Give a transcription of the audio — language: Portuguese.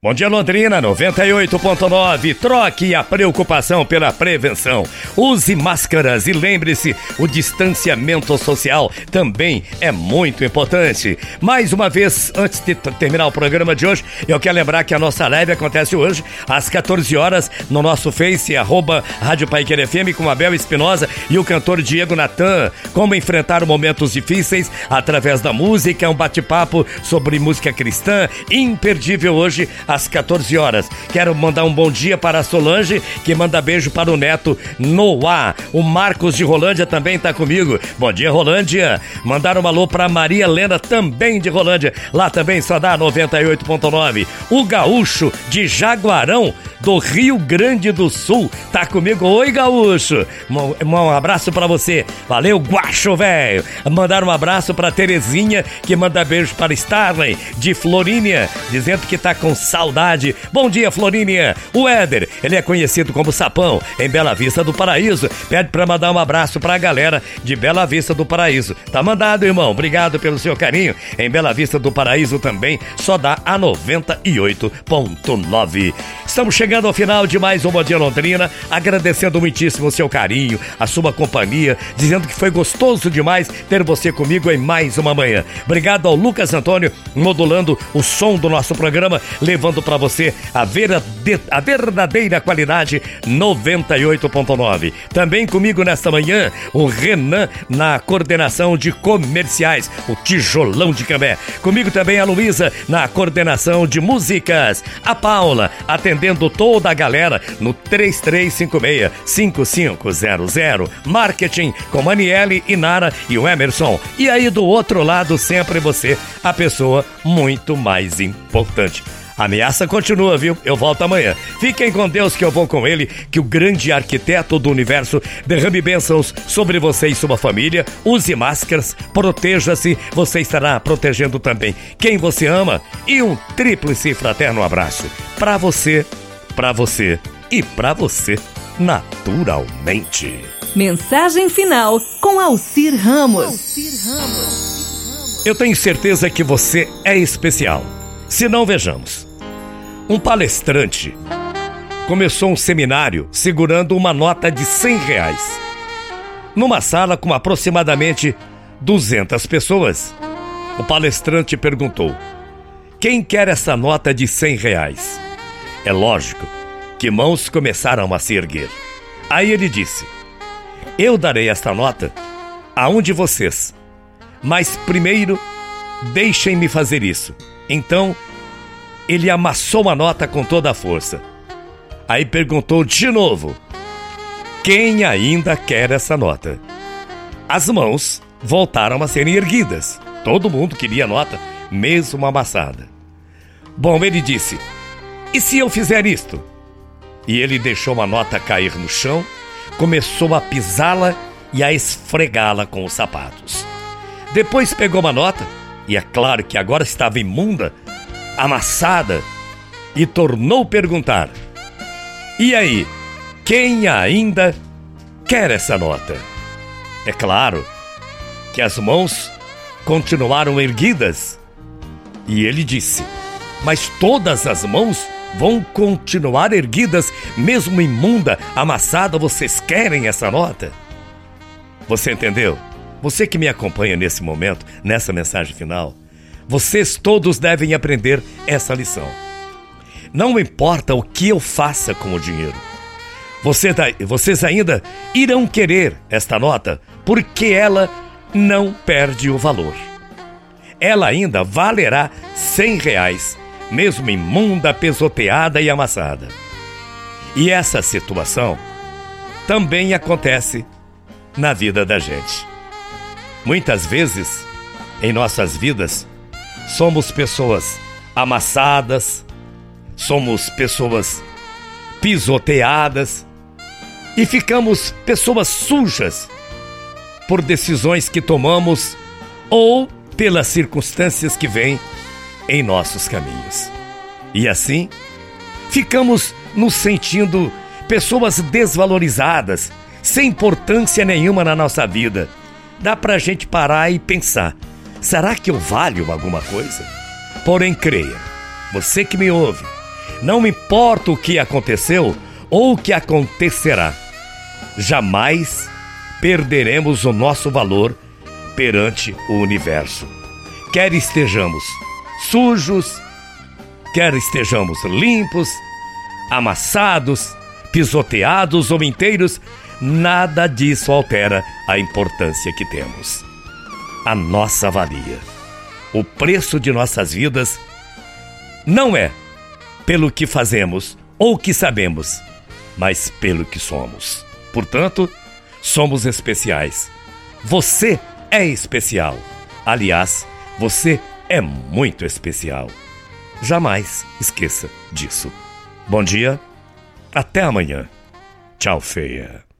Bom dia, Londrina 98.9. Troque a preocupação pela prevenção. Use máscaras e lembre-se: o distanciamento social também é muito importante. Mais uma vez, antes de terminar o programa de hoje, eu quero lembrar que a nossa live acontece hoje às 14 horas no nosso Face, arroba Rádio Paiquer FM, com Abel Espinosa e o cantor Diego Natan. Como enfrentar momentos difíceis através da música, um bate-papo sobre música cristã, imperdível hoje às 14 horas. Quero mandar um bom dia para a Solange, que manda beijo para o neto Noah. O Marcos de Rolândia também está comigo. Bom dia, Rolândia. Mandar um alô para Maria Helena, também de Rolândia. Lá também só dá 98.9. O Gaúcho de Jaguarão do Rio Grande do Sul. Tá comigo? Oi, Gaúcho. Um, um abraço para você. Valeu, guacho, velho. Mandar um abraço para Terezinha, que manda beijo para Starley, de Florínia, dizendo que tá com saudade. Bom dia, Florínia. O Éder, ele é conhecido como Sapão, em Bela Vista do Paraíso. Pede para mandar um abraço para a galera de Bela Vista do Paraíso. Tá mandado, irmão. Obrigado pelo seu carinho. Em Bela Vista do Paraíso também, só dá a 98.9. Estamos chegando ao final de mais uma Dia Londrina, agradecendo muitíssimo o seu carinho, a sua companhia, dizendo que foi gostoso demais ter você comigo em mais uma manhã. Obrigado ao Lucas Antônio, modulando o som do nosso programa, levando para você a, verade... a verdadeira qualidade 98.9. Também comigo nesta manhã, o Renan na coordenação de comerciais, o tijolão de Cambé. Comigo também a Luísa na coordenação de músicas, a Paula atendendo toda a galera no 3356-5500. Marketing com Maniele, Inara e o Emerson. E aí do outro lado, sempre você, a pessoa muito mais importante. A ameaça continua, viu? Eu volto amanhã. Fiquem com Deus que eu vou com ele, que o grande arquiteto do universo derrame bênçãos sobre você e sua família. Use máscaras, proteja-se, você estará protegendo também quem você ama. E um tríplice fraterno abraço para você para você e para você naturalmente. Mensagem final com Alcir Ramos. Alcir Ramos. Eu tenho certeza que você é especial. Se não, vejamos. Um palestrante começou um seminário segurando uma nota de 100 reais. Numa sala com aproximadamente 200 pessoas. O palestrante perguntou: Quem quer essa nota de 100 reais? É lógico que mãos começaram a se erguer. Aí ele disse: Eu darei esta nota a um de vocês, mas primeiro deixem-me fazer isso. Então ele amassou a nota com toda a força. Aí perguntou de novo: Quem ainda quer essa nota? As mãos voltaram a serem erguidas. Todo mundo queria a nota, mesmo amassada. Bom, ele disse: e se eu fizer isto? E ele deixou uma nota cair no chão, começou a pisá-la e a esfregá-la com os sapatos. Depois pegou uma nota, e é claro que agora estava imunda, amassada, e tornou perguntar: E aí, quem ainda quer essa nota? É claro que as mãos continuaram erguidas, e ele disse: Mas todas as mãos vão continuar erguidas, mesmo imunda, amassada, vocês querem essa nota? Você entendeu? Você que me acompanha nesse momento, nessa mensagem final, vocês todos devem aprender essa lição. Não importa o que eu faça com o dinheiro, você, vocês ainda irão querer esta nota porque ela não perde o valor. Ela ainda valerá 100 reais mesmo imunda, pesoteada e amassada. E essa situação também acontece na vida da gente. Muitas vezes, em nossas vidas, somos pessoas amassadas, somos pessoas pisoteadas e ficamos pessoas sujas por decisões que tomamos ou pelas circunstâncias que vêm em nossos caminhos. E assim, ficamos nos sentindo pessoas desvalorizadas, sem importância nenhuma na nossa vida. Dá pra gente parar e pensar: será que eu valho alguma coisa? Porém, creia, você que me ouve, Não importa o que aconteceu ou o que acontecerá, jamais perderemos o nosso valor perante o universo. Quer estejamos sujos, quer estejamos limpos, amassados, pisoteados ou inteiros, nada disso altera a importância que temos. A nossa valia, o preço de nossas vidas, não é pelo que fazemos ou que sabemos, mas pelo que somos. Portanto, somos especiais. Você é especial. Aliás, você é muito especial. Jamais esqueça disso. Bom dia, até amanhã. Tchau, feia.